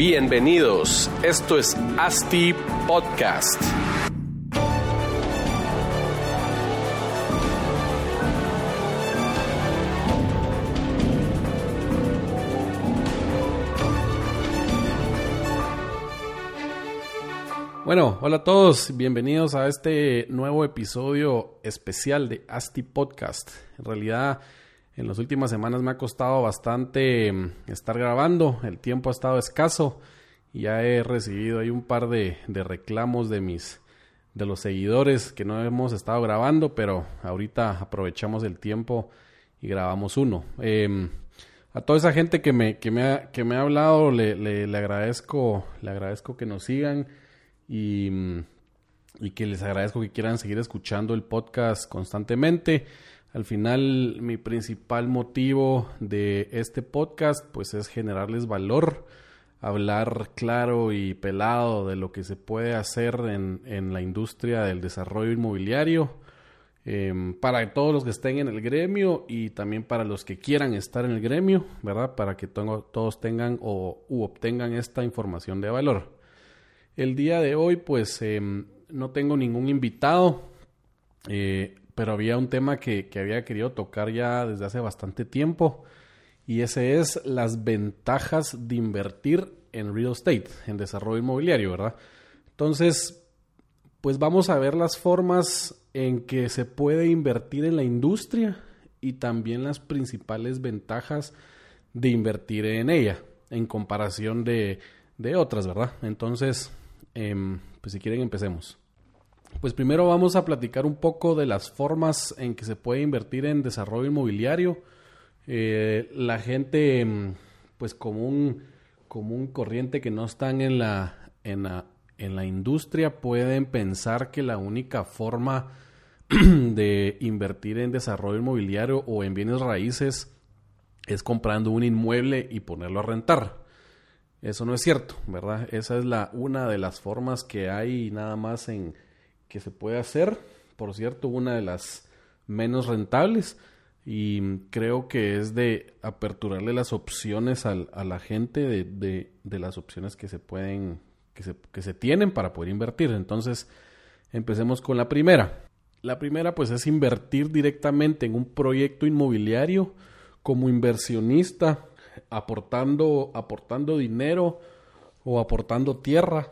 Bienvenidos, esto es ASTI Podcast. Bueno, hola a todos, bienvenidos a este nuevo episodio especial de ASTI Podcast. En realidad, en las últimas semanas me ha costado bastante mm, estar grabando, el tiempo ha estado escaso y ya he recibido ahí un par de, reclamos de mis de los seguidores que no hemos estado grabando, pero ahorita aprovechamos el tiempo y grabamos uno. Em, a toda esa gente que me, que me, ha, que me ha hablado, le, le agradezco, le agradezco que nos sigan y, y que les agradezco que quieran seguir escuchando el podcast constantemente. Al final, mi principal motivo de este podcast, pues es generarles valor, hablar claro y pelado de lo que se puede hacer en, en la industria del desarrollo inmobiliario, em, para todos los que estén en el gremio y también para los que quieran estar en el gremio, ¿verdad? Para que todos tengan o u obtengan esta información de valor. El día de hoy, pues em, no tengo ningún invitado, eh, pero había un tema que, había querido tocar ya desde hace bastante tiempo y ese es las ventajas de invertir en real estate, en desarrollo inmobiliario, ¿verdad? Entonces, pues vamos a ver las formas en que se puede invertir en la industria y también las principales ventajas de invertir en ella en comparación de, de otras, ¿verdad? Entonces, Em, pues si quieren empecemos. Pues primero vamos a platicar un poco de las formas en que se puede invertir en desarrollo inmobiliario. Eh, la gente, em, pues común, común corriente que no están en la, en la, en la industria pueden pensar que la única forma de invertir en desarrollo inmobiliario o en bienes raíces es comprando un inmueble y ponerlo a rentar. Eso no es cierto, ¿verdad? Esa es la una de las formas que hay nada más en que se puede hacer. Por cierto, una de las menos rentables y creo que es de aperturarle las opciones a la gente de, de, las opciones que se pueden que se, que se tienen para poder invertir. Entonces, empecemos con la primera. La primera pues es invertir directamente en un proyecto inmobiliario como inversionista aportando, aportando dinero o aportando tierra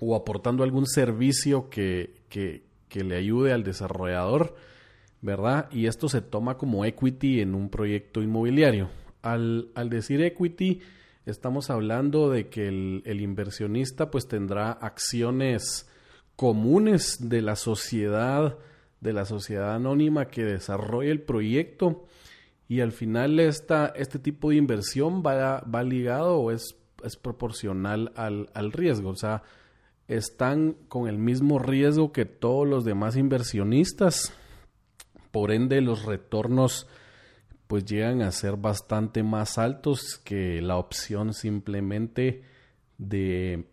o aportando algún servicio que, que, que le ayude al desarrollador, ¿verdad? Y esto se toma como equity en un proyecto inmobiliario. Al, al decir equity, estamos hablando de que el, el, inversionista pues tendrá acciones comunes de la sociedad, de la sociedad anónima que desarrolla el proyecto y al final esta, este tipo de inversión va, va ligado o es, es proporcional al, al, riesgo. O sea, están con el mismo riesgo que todos los demás inversionistas. Por ende, los retornos pues llegan a ser bastante más altos que la opción simplemente de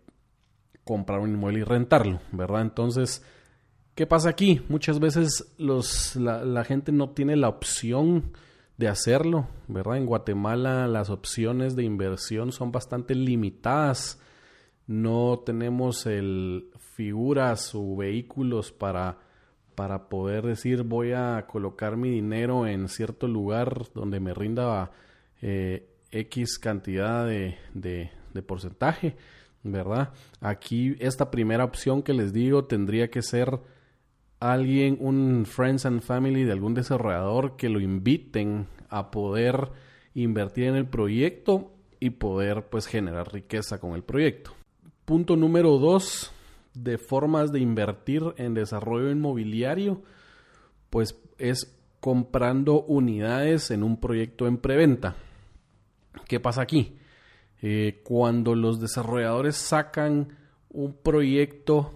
comprar un inmueble y rentarlo, ¿verdad? Entonces, ¿qué pasa aquí? Muchas veces los, la, gente no tiene la opción de hacerlo, ¿verdad? En Guatemala las opciones de inversión son bastante limitadas. No tenemos el figuras o vehículos para, para poder decir voy a colocar mi dinero en cierto lugar donde me rinda eh, X cantidad de, de, de porcentaje, ¿verdad? Aquí esta primera opción que les digo tendría que ser alguien, un friends and family de algún desarrollador que lo inviten a poder invertir en el proyecto y poder pues generar riqueza con el proyecto. Punto número dos de formas de invertir en desarrollo inmobiliario pues es comprando unidades en un proyecto en preventa. ¿Qué pasa aquí? Eh, cuando los desarrolladores sacan un proyecto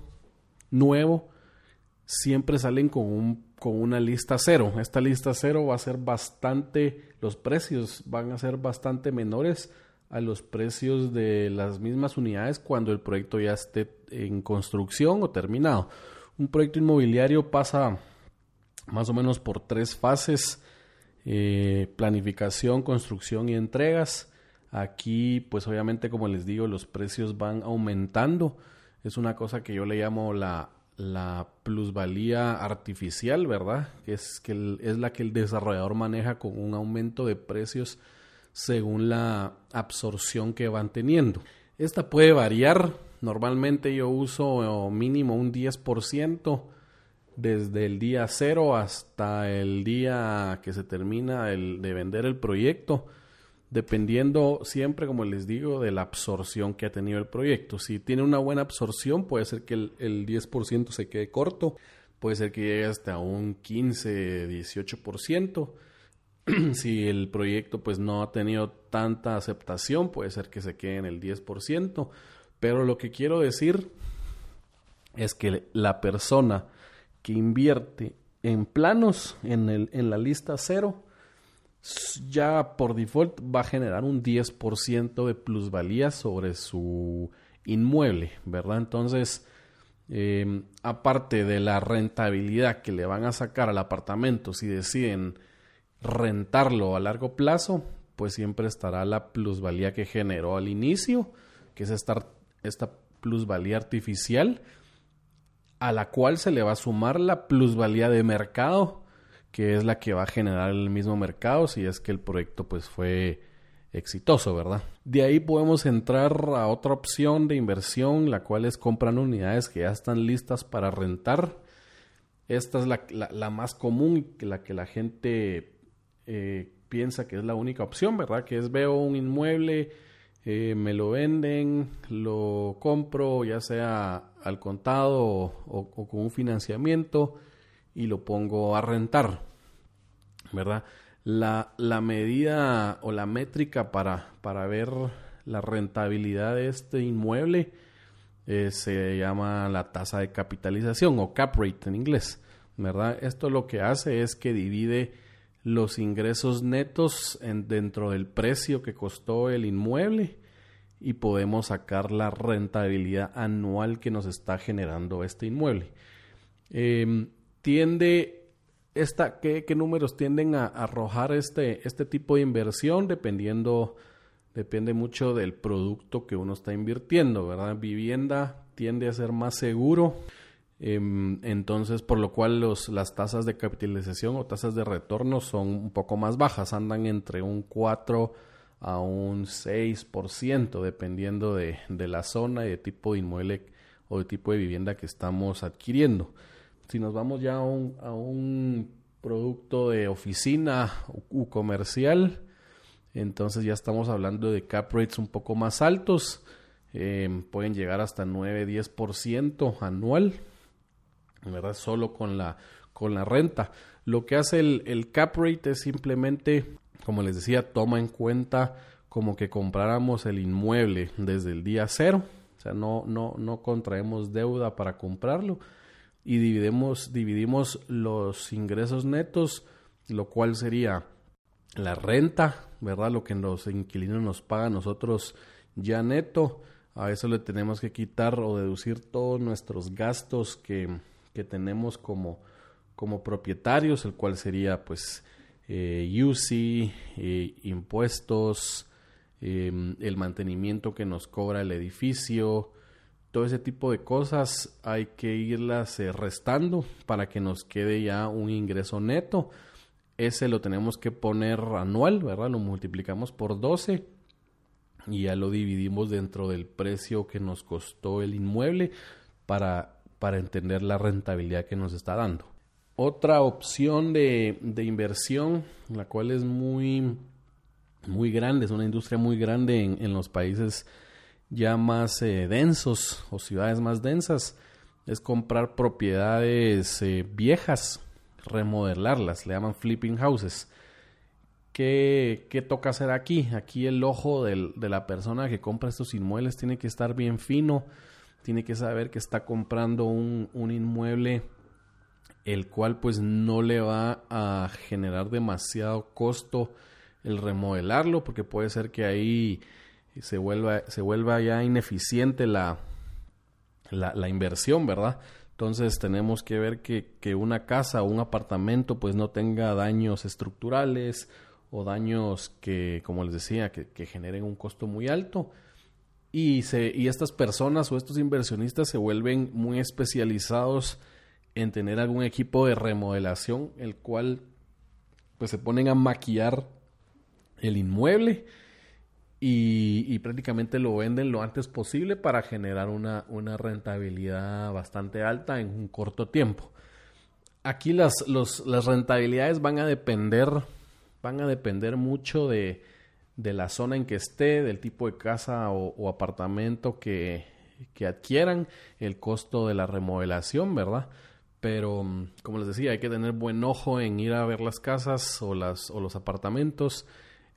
nuevo, siempre salen con, con una lista cero. Esta lista cero va a ser bastante, los precios van a ser bastante menores a los precios de las mismas unidades cuando el proyecto ya esté en construcción o terminado. Un proyecto inmobiliario pasa más o menos por tres fases, eh, planificación, construcción y entregas. Aquí, pues obviamente, como les digo, los precios van aumentando. Es una cosa que yo le llamo la, la plusvalía artificial, ¿verdad? Es, que es la que el desarrollador maneja con un aumento de precios según la absorción que van teniendo. Esta puede variar. Normalmente yo uso mínimo un 10% desde el día cero hasta el día que se termina el, de vender el proyecto, dependiendo siempre, como les digo, de la absorción que ha tenido el proyecto. Si tiene una buena absorción, puede ser que el, el 10% se quede corto, puede ser que llegue hasta un 15, 18%. si el proyecto pues no ha tenido tanta aceptación, puede ser que se quede en el 10%, pero lo que quiero decir es que la persona que invierte en planos en, el, en la lista cero, ya por default va a generar un 10% de plusvalía sobre su inmueble, ¿verdad? Entonces, em, aparte de la rentabilidad que le van a sacar al apartamento si deciden rentarlo a largo plazo, pues siempre estará la plusvalía que generó al inicio, que es esta, esta plusvalía artificial, a la cual se le va a sumar la plusvalía de mercado, que es la que va a generar el mismo mercado si es que el proyecto pues fue exitoso, ¿verdad? De ahí podemos entrar a otra opción de inversión, la cual es comprar unidades que ya están listas para rentar. Esta es la, la más común, la que la gente eh, piensa que es la única opción, ¿verdad? Que es veo un inmueble, eh, me lo venden, lo compro ya sea al contado o, con un financiamiento y lo pongo a rentar, ¿verdad? La, la medida o la métrica para, para ver la rentabilidad de este inmueble eh, se llama la tasa de capitalización o cap rate en inglés, ¿verdad? Esto lo que hace es que divide los ingresos netos en, dentro del precio que costó el inmueble y podemos sacar la rentabilidad anual que nos está generando este inmueble. Em, tiende esta, ¿qué, números tienden a, arrojar este, este tipo de inversión? Dependiendo, depende mucho del producto que uno está invirtiendo, ¿verdad? Vivienda tiende a ser más seguro entonces, por lo cual los, las tasas de capitalización o tasas de retorno son un poco más bajas, andan entre un 4 a un 6%, dependiendo de, de la zona y de tipo de inmueble o de tipo de vivienda que estamos adquiriendo. Si nos vamos ya a un, a un producto de oficina u comercial, entonces ya estamos hablando de cap rates un poco más altos, em, pueden llegar hasta 9-10% anual ¿verdad? Solo con la, con la renta. Lo que hace el, el cap rate es simplemente, como les decía, toma en cuenta como que compráramos el inmueble desde el día cero, o sea, no, no, no contraemos deuda para comprarlo y dividimos, dividimos los ingresos netos, lo cual sería la renta, ¿verdad? Lo que los inquilinos nos pagan nosotros ya neto, a eso le tenemos que quitar o deducir todos nuestros gastos que, que tenemos como, como propietarios, el cual sería pues eh, UCI, eh, impuestos, em, el mantenimiento que nos cobra el edificio, todo ese tipo de cosas hay que irlas eh, restando para que nos quede ya un ingreso neto. Ese lo tenemos que poner anual, ¿verdad? Lo multiplicamos por 12 y ya lo dividimos dentro del precio que nos costó el inmueble para para entender la rentabilidad que nos está dando. Otra opción de, inversión, la cual es muy, muy grande, es una industria muy grande en, los países ya más eh, densos o ciudades más densas, es comprar propiedades eh, viejas, remodelarlas, le llaman flipping houses. ¿Qué, ¿Qué, toca hacer aquí? Aquí el ojo de la persona que compra estos inmuebles tiene que estar bien fino, tiene que saber que está comprando un, inmueble el cual pues no le va a generar demasiado costo el remodelarlo porque puede ser que ahí se vuelva, se vuelva ya ineficiente la, la, inversión, ¿verdad? Entonces tenemos que ver que, que, una casa o un apartamento pues no tenga daños estructurales o daños que, como les decía, que generen un costo muy alto. Y, se, y estas personas o estos inversionistas se vuelven muy especializados en tener algún equipo de remodelación, el cual pues se ponen a maquillar el inmueble y, prácticamente lo venden lo antes posible para generar una, una, rentabilidad bastante alta en un corto tiempo. Aquí las, las rentabilidades van a depender, van a depender mucho de, de, la zona en que esté, del tipo de casa o, apartamento que, que adquieran, el costo de la remodelación, ¿verdad? Pero, como les decía, hay que tener buen ojo en ir a ver las casas o, las, o los apartamentos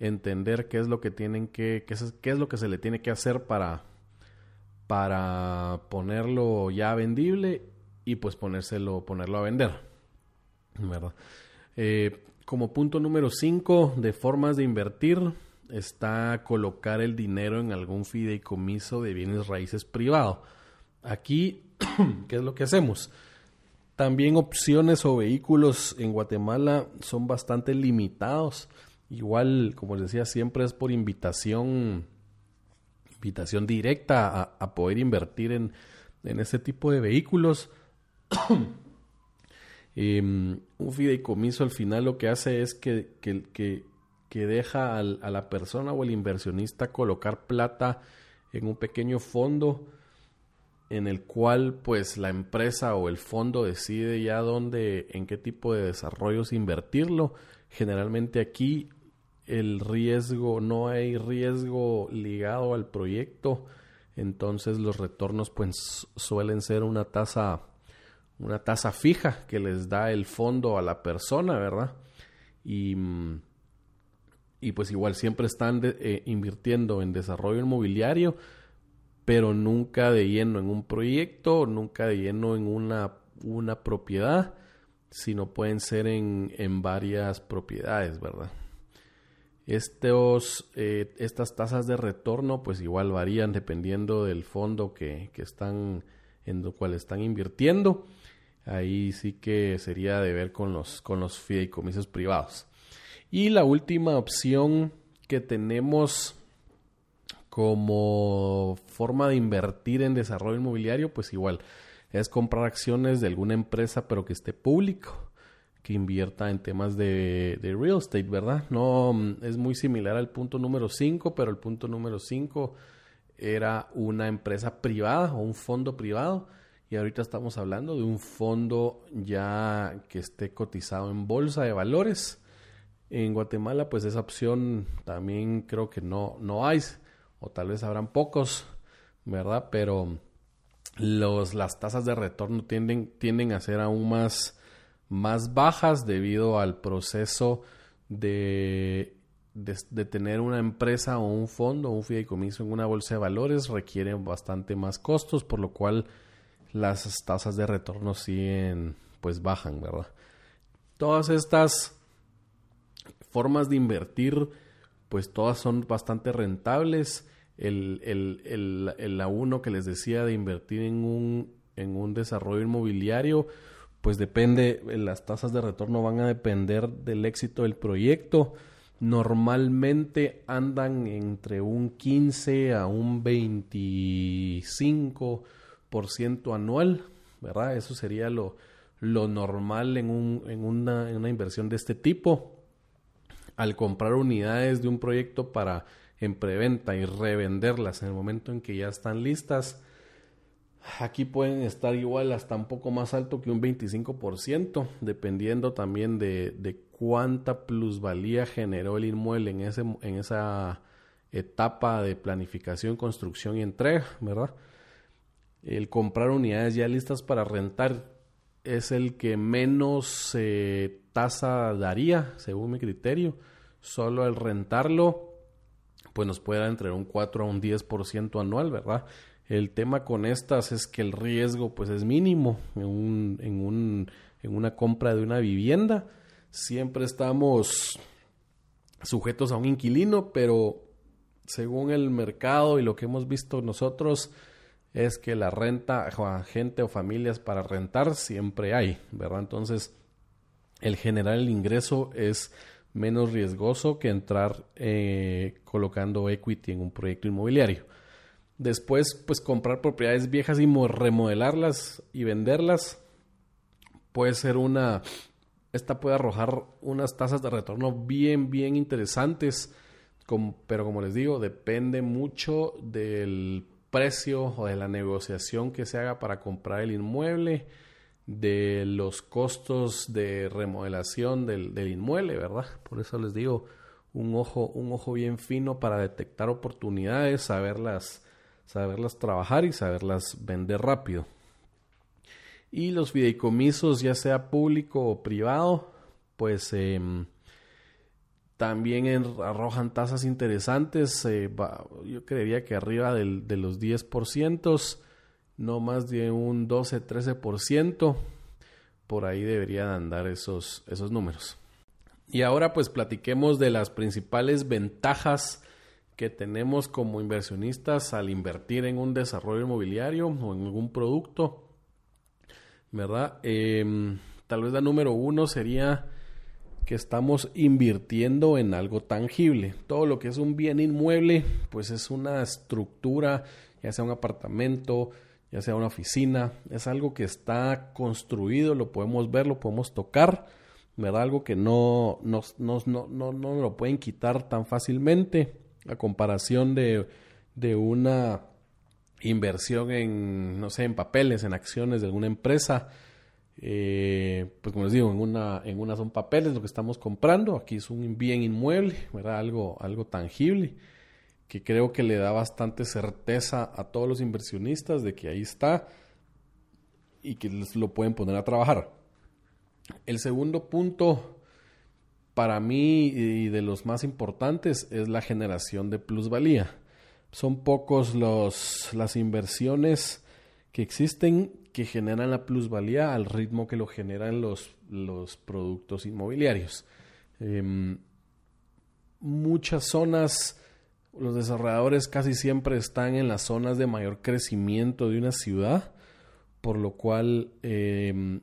entender qué es lo que tienen que, qué es, qué es lo que se le tiene que hacer para, para ponerlo ya vendible y pues ponérselo, ponerlo a vender. ¿verdad? Eh, como punto número 5 de formas de invertir está colocar el dinero en algún fideicomiso de bienes raíces privado. Aquí, ¿qué es lo que hacemos? También opciones o vehículos en Guatemala son bastante limitados Igual, como les decía, siempre es por invitación, invitación directa a, poder invertir en, en este tipo de vehículos. Em, un fideicomiso al final lo que hace es que, que, que, deja a la persona o el inversionista colocar plata en un pequeño fondo en el cual pues la empresa o el fondo decide ya dónde, en qué tipo de desarrollos invertirlo. Generalmente aquí el riesgo, no hay riesgo ligado al proyecto, entonces los retornos pues suelen ser una tasa una tasa fija que les da el fondo a la persona, ¿verdad? Y, y pues igual siempre están eh, invirtiendo en desarrollo inmobiliario, pero nunca de lleno en un proyecto, nunca de lleno en una, una propiedad, sino pueden ser en, en varias propiedades, ¿verdad? Estos, eh, estas tasas de retorno pues igual varían dependiendo del fondo que, que están en el cual están invirtiendo. Ahí sí que sería de ver con los, con los fideicomisos privados. Y la última opción que tenemos como forma de invertir en desarrollo inmobiliario, pues igual es comprar acciones de alguna empresa pero que esté público que invierta en temas de, real estate, ¿verdad? No mm, es muy similar al punto número 5, pero el punto número 5 era una empresa privada o un fondo privado y ahorita estamos hablando de un fondo ya que esté cotizado en bolsa de valores. En Guatemala pues esa opción también creo que no, no hay o tal vez habrán pocos, ¿verdad? Pero los, las tasas de retorno tienden, tienden a ser aún más más bajas debido al proceso de, de, tener una empresa o un fondo o un fideicomiso en una bolsa de valores requieren bastante más costos, por lo cual las tasas de retorno siguen pues bajan, ¿verdad? Todas estas formas de invertir pues todas son bastante rentables. El, el, el, el a uno que les decía de invertir en un, en un desarrollo inmobiliario, pues depende, las tasas de retorno van a depender del éxito del proyecto. Normalmente andan entre un 15 a un 25% anual, ¿verdad? Eso sería lo, lo normal en, un, en, una, en una inversión de este tipo. Al comprar unidades de un proyecto para en preventa y revenderlas en el momento en que ya están listas, Aquí pueden estar igual hasta un poco más alto que un 25%, dependiendo también de, de cuánta plusvalía generó el inmueble en, ese, en esa etapa de planificación, construcción y entrega, ¿verdad? El comprar unidades ya listas para rentar es el que menos eh, tasa daría, según mi criterio. Solo el rentarlo, pues nos puede dar entre un 4 a un 10% anual, ¿verdad? El tema con estas es que el riesgo pues es mínimo en, un, en, un, en una compra de una vivienda. Siempre estamos sujetos a un inquilino, pero según el mercado y lo que hemos visto nosotros es que la renta gente o familias para rentar siempre hay, ¿verdad? Entonces, el general el ingreso es menos riesgoso que entrar eh, colocando equity en un proyecto inmobiliario. Después, pues comprar propiedades viejas y remodelarlas y venderlas puede ser una... Esta puede arrojar unas tasas de retorno bien, bien interesantes, pero como les digo, depende mucho del precio o de la negociación que se haga para comprar el inmueble, de los costos de remodelación del, inmueble, ¿verdad? Por eso les digo, un ojo, un ojo bien fino para detectar oportunidades, saberlas, saberlas trabajar y saberlas vender rápido. Y los fideicomisos, ya sea público o privado, pues em, también arrojan tasas interesantes. Eh, yo creería que arriba del, de los 10%, no más de un 12-13%. Por ahí deberían andar esos, esos números. Y ahora pues platiquemos de las principales ventajas que tenemos como inversionistas al invertir en un desarrollo inmobiliario o en algún producto. ¿Verdad? Em, tal vez la número uno sería que estamos invirtiendo en algo tangible. Todo lo que es un bien inmueble, pues es una estructura, ya sea un apartamento, ya sea una oficina, es algo que está construido, lo podemos ver, lo podemos tocar, ¿verdad? Algo que no nos, no, no, no lo pueden quitar tan fácilmente, a comparación de, de una inversión en, no sé, en papeles, en acciones de alguna empresa, eh, pues como les digo, en una, en una son papeles lo que estamos comprando, aquí es un bien inmueble. Algo, algo tangible, que creo que le da bastante certeza a todos los inversionistas de que ahí está y que les lo pueden poner a trabajar. El segundo punto para mí y de los más importantes es la generación de plusvalía. Son pocos los, las inversiones que existen que generan la plusvalía al ritmo que lo generan los, los productos inmobiliarios. Em, muchas zonas, los desarrolladores casi siempre están en las zonas de mayor crecimiento de una ciudad, por lo cual em,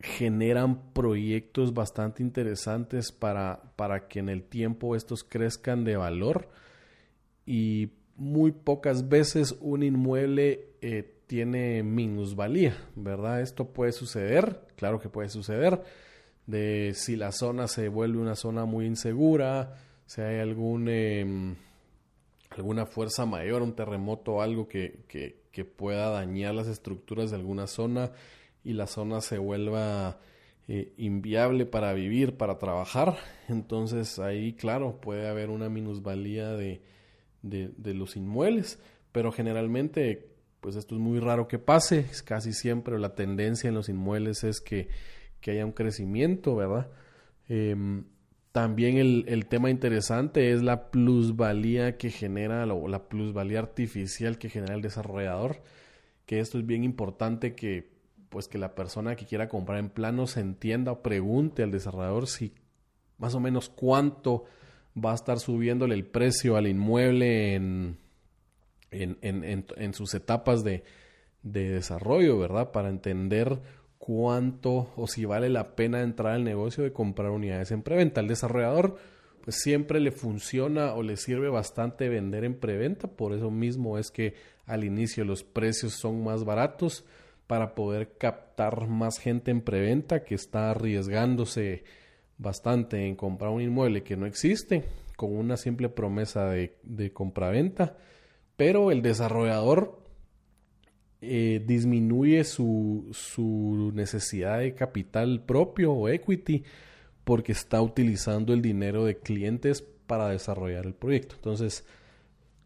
generan proyectos bastante interesantes para, para que en el tiempo estos crezcan de valor y muy pocas veces un inmueble eh, tiene minusvalía, ¿verdad? Esto puede suceder, claro que puede suceder, de si la zona se vuelve una zona muy insegura, si hay algún, em, alguna fuerza mayor, un terremoto algo que, que, pueda dañar las estructuras de alguna zona y la zona se vuelva eh, inviable para vivir, para trabajar, entonces ahí, claro, puede haber una minusvalía de, de los inmuebles, pero generalmente pues esto es muy raro que pase, casi siempre la tendencia en los inmuebles es que, haya un crecimiento, ¿verdad? Em, también el, tema interesante es la plusvalía que genera, o la plusvalía artificial que genera el desarrollador, que esto es bien importante que pues que la persona que quiera comprar en plano se entienda o pregunte al desarrollador si más o menos cuánto va a estar subiéndole el precio al inmueble en en, sus etapas de, de, desarrollo, ¿verdad? Para entender cuánto o si vale la pena entrar al negocio de comprar unidades en preventa. Al desarrollador, pues siempre le funciona o le sirve bastante vender en preventa, por eso mismo es que al inicio los precios son más baratos para poder captar más gente en preventa que está arriesgándose bastante en comprar un inmueble que no existe con una simple promesa de, de compraventa pero el desarrollador eh, disminuye su, su, necesidad de capital propio o equity porque está utilizando el dinero de clientes para desarrollar el proyecto. Entonces,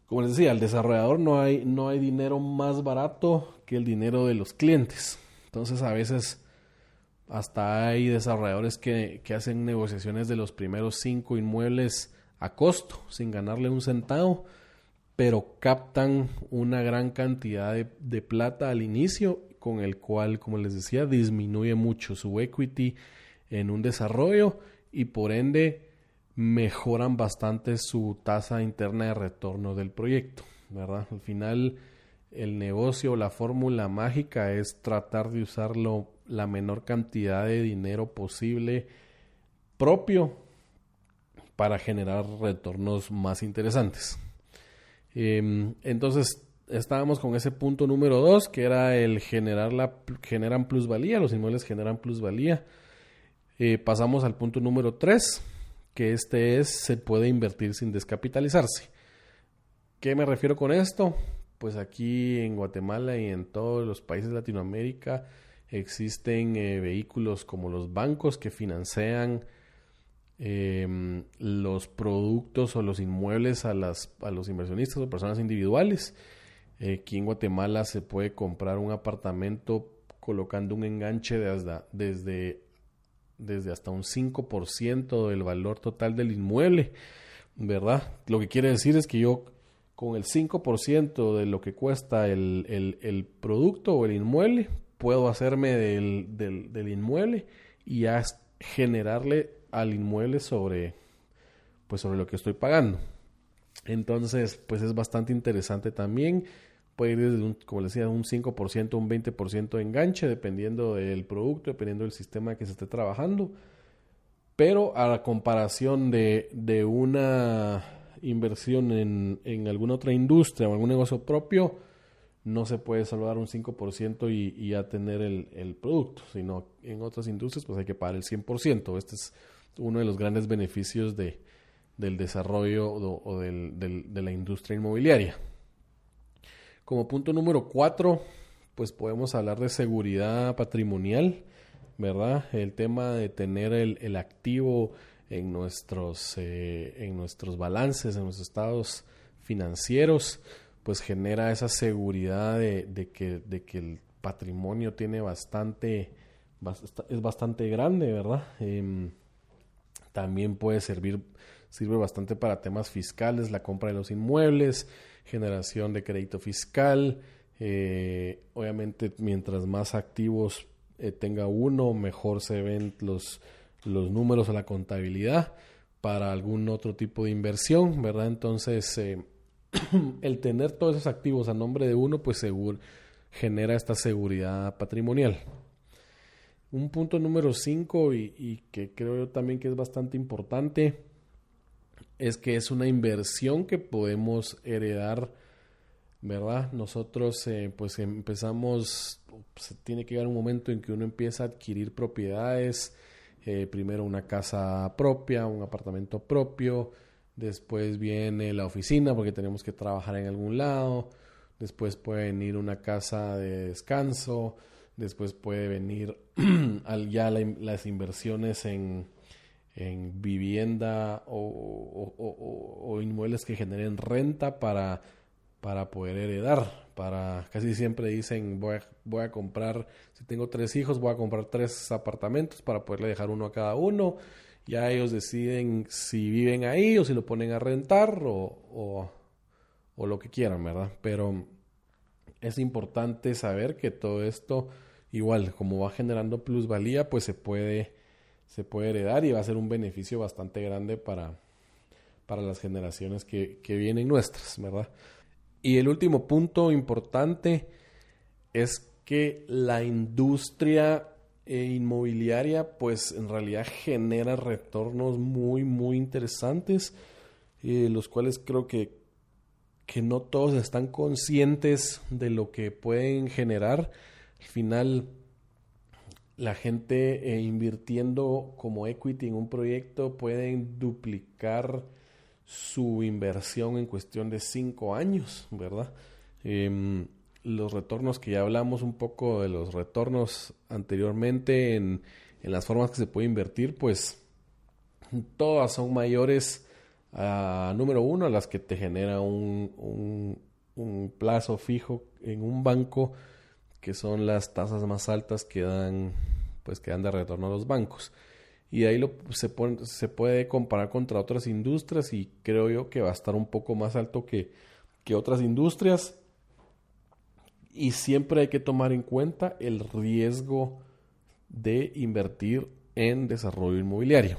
como les decía, al desarrollador no hay, no hay dinero más barato que el dinero de los clientes. Entonces, a veces hasta hay desarrolladores que, que hacen negociaciones de los primeros cinco inmuebles a costo, sin ganarle un centavo pero captan una gran cantidad de, plata al inicio, con el cual, como les decía, disminuye mucho su equity en un desarrollo y por ende mejoran bastante su tasa interna de retorno del proyecto, ¿verdad? Al final el negocio, la fórmula mágica es tratar de usarlo la menor cantidad de dinero posible propio para generar retornos más interesantes. Em, entonces, estábamos con ese punto número dos, que era el generar la, generan plusvalía, los inmuebles generan plusvalía. Eh, pasamos al punto número tres, que este es, se puede invertir sin descapitalizarse. ¿Qué me refiero con esto? Pues aquí en Guatemala y en todos los países de Latinoamérica existen eh, vehículos como los bancos que financian em, los productos o los inmuebles a, las, a los inversionistas o personas individuales. Eh, aquí en Guatemala se puede comprar un apartamento colocando un enganche de hasta, desde, desde hasta un 5% del valor total del inmueble, ¿verdad? Lo que quiere decir es que yo con el 5% de lo que cuesta el, el, producto o el inmueble, puedo hacerme del, del, del inmueble y generarle al inmueble sobre, pues sobre lo que estoy pagando. Entonces, pues es bastante interesante también puede ir desde, un, como les decía, un 5%, un 20% de enganche, dependiendo del producto, dependiendo del sistema que se esté trabajando. Pero a la comparación de, de una inversión en, en, alguna otra industria o algún negocio propio, no se puede salvar un 5% y, y ya tener el, producto, sino en otras industrias pues hay que pagar el 100%. Este es uno de los grandes beneficios de, del desarrollo o, del, de la industria inmobiliaria. Como punto número cuatro, pues podemos hablar de seguridad patrimonial, ¿verdad? El tema de tener el, activo en nuestros, eh, en nuestros balances, en nuestros estados financieros, pues genera esa seguridad de, que, de que el patrimonio tiene bastante, es bastante grande, ¿verdad? Em, también puede servir, sirve bastante para temas fiscales, la compra de los inmuebles, generación de crédito fiscal. Eh, obviamente, mientras más activos eh, tenga uno, mejor se ven los, los números o la contabilidad para algún otro tipo de inversión, ¿verdad? Entonces, eh, el tener todos esos activos a nombre de uno, pues seguro, genera esta seguridad patrimonial. Un punto número 5 y, que creo yo también que es bastante importante es que es una inversión que podemos heredar, ¿verdad? Nosotros eh, pues empezamos, se tiene que llegar un momento en que uno empieza a adquirir propiedades, eh, primero una casa propia, un apartamento propio, después viene la oficina porque tenemos que trabajar en algún lado, después puede venir una casa de descanso, después puede venir ya las inversiones en en vivienda o, inmuebles que generen renta para, para poder heredar. Para, casi siempre dicen voy a, voy a comprar, si tengo tres hijos, voy a comprar tres apartamentos para poderle dejar uno a cada uno. Ya ellos deciden si viven ahí o si lo ponen a rentar o, o lo que quieran, ¿verdad? Pero es importante saber que todo esto, igual como va generando plusvalía, pues se puede se puede heredar y va a ser un beneficio bastante grande para, para las generaciones que, que vienen nuestras, ¿verdad? Y el último punto importante es que la industria eh, inmobiliaria pues en realidad genera retornos muy muy interesantes eh, los cuales creo que que no todos están conscientes de lo que pueden generar al final la gente eh, invirtiendo como equity en un proyecto pueden duplicar su inversión en cuestión de cinco años, ¿verdad? Em, los retornos que ya hablamos un poco de los retornos anteriormente en, las formas que se puede invertir, pues todas son mayores a número uno a las que te genera un, plazo fijo en un banco que son las tasas más altas que dan pues que dan de retorno a los bancos. Y ahí se, se puede comparar contra otras industrias y creo yo que va a estar un poco más alto que, que otras industrias. Y siempre hay que tomar en cuenta el riesgo de invertir en desarrollo inmobiliario.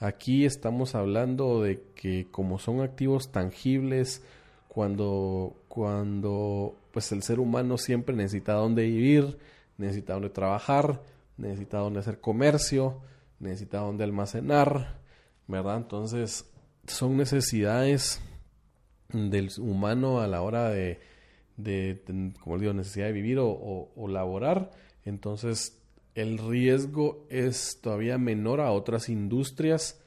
Aquí estamos hablando de que como son activos tangibles, cuando, cuando pues el ser humano siempre necesita dónde vivir, necesita dónde trabajar, necesita dónde hacer comercio, necesita dónde almacenar, ¿verdad? Entonces, son necesidades del humano a la hora de, de, como digo, necesidad de vivir o, o, laborar. Entonces, el riesgo es todavía menor a otras industrias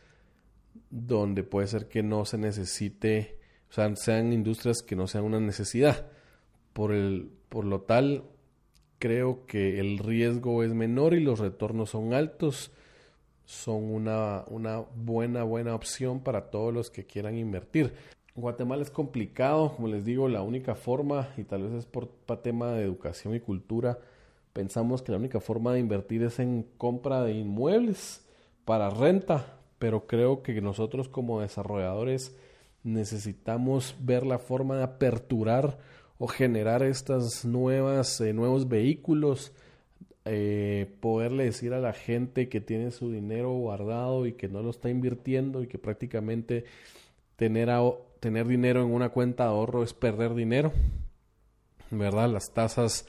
donde puede ser que no se necesite, o sea, sean industrias que no sean una necesidad. Por, el, por lo tal, creo que el riesgo es menor y los retornos son altos. Son una, una buena, buena opción para todos los que quieran invertir. Guatemala es complicado, como les digo, la única forma, y tal vez es por tema de educación y cultura, pensamos que la única forma de invertir es en compra de inmuebles para renta, pero creo que nosotros como desarrolladores necesitamos ver la forma de aperturar o generar estas nuevas, eh, nuevos vehículos, eh, poderle decir a la gente que tiene su dinero guardado y que no lo está invirtiendo y que prácticamente tener tener dinero en una cuenta de ahorro es perder dinero, ¿verdad? Las tasas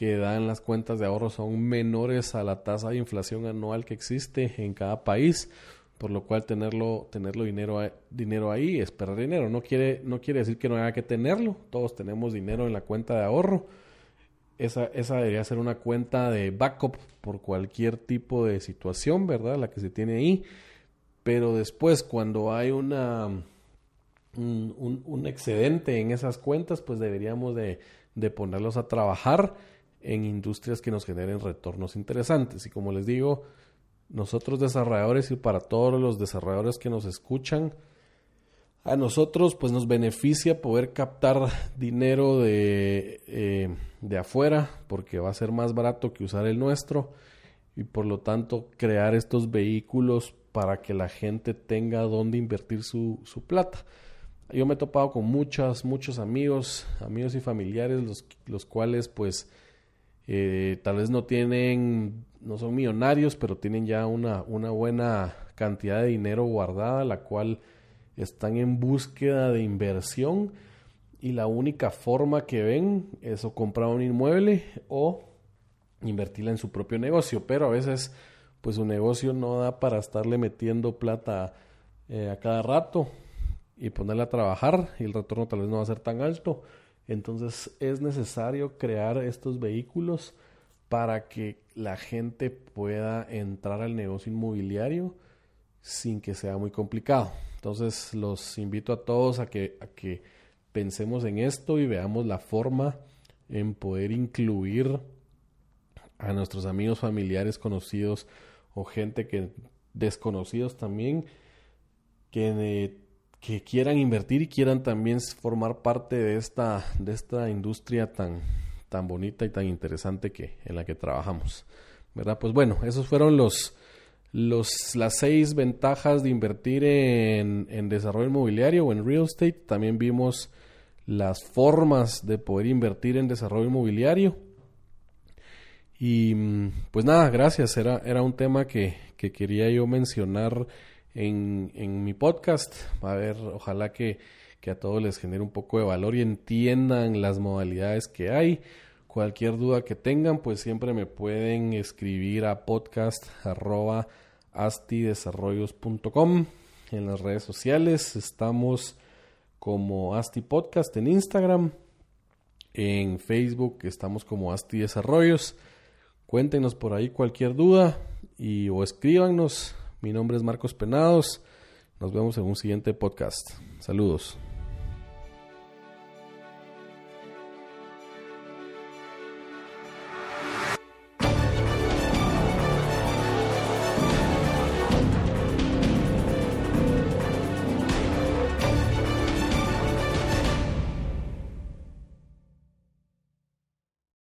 que dan las cuentas de ahorro son menores a la tasa de inflación anual que existe en cada país, por lo cual tenerlo, tenerlo dinero, dinero ahí es perder dinero. No quiere, no quiere decir que no haya que tenerlo, todos tenemos dinero en la cuenta de ahorro. Esa, esa debería ser una cuenta de backup por cualquier tipo de situación, ¿verdad? La que se tiene ahí. Pero después, cuando hay una un, excedente en esas cuentas, pues deberíamos de, de, ponerlos a trabajar en industrias que nos generen retornos interesantes. Y como les digo, nosotros desarrolladores y para todos los desarrolladores que nos escuchan, a nosotros pues nos beneficia poder captar dinero de, eh, de afuera porque va a ser más barato que usar el nuestro y por lo tanto crear estos vehículos para que la gente tenga donde invertir su, su plata. Yo me he topado con muchos, muchos amigos, amigos y familiares, los, los cuales pues eh, tal vez no tienen, no son millonarios, pero tienen ya una, una buena cantidad de dinero guardada, la cual están en búsqueda de inversión y la única forma que ven es o comprar un inmueble o invertirla en su propio negocio, pero a veces pues su negocio no da para estarle metiendo plata eh, a cada rato y ponerla a trabajar y el retorno tal vez no va a ser tan alto. Entonces es necesario crear estos vehículos para que la gente pueda entrar al negocio inmobiliario sin que sea muy complicado. Entonces los invito a todos a que, a que pensemos en esto y veamos la forma en poder incluir a nuestros amigos, familiares, conocidos o gente que desconocidos también que eh, que quieran invertir y quieran también formar parte de esta, de esta industria tan, tan bonita y tan interesante que, en la que trabajamos. ¿Verdad? Pues bueno, esos fueron los, los, las seis ventajas de invertir en, en desarrollo inmobiliario o en real estate. También vimos las formas de poder invertir en desarrollo inmobiliario. Y pues nada, gracias. Era, era un tema que, que quería yo mencionar en, en mi podcast. A ver, ojalá que, que a todos les genere un poco de valor y entiendan las modalidades que hay. Cualquier duda que tengan, pues siempre me pueden escribir a podcast astidesarrollos.com en las redes sociales. Estamos como Asti Podcast en Instagram. En Facebook estamos como Asti Desarrollos. Cuéntenos por ahí cualquier duda y o escríbanos mi nombre es Marcos Penados. Nos vemos en un siguiente podcast. Saludos.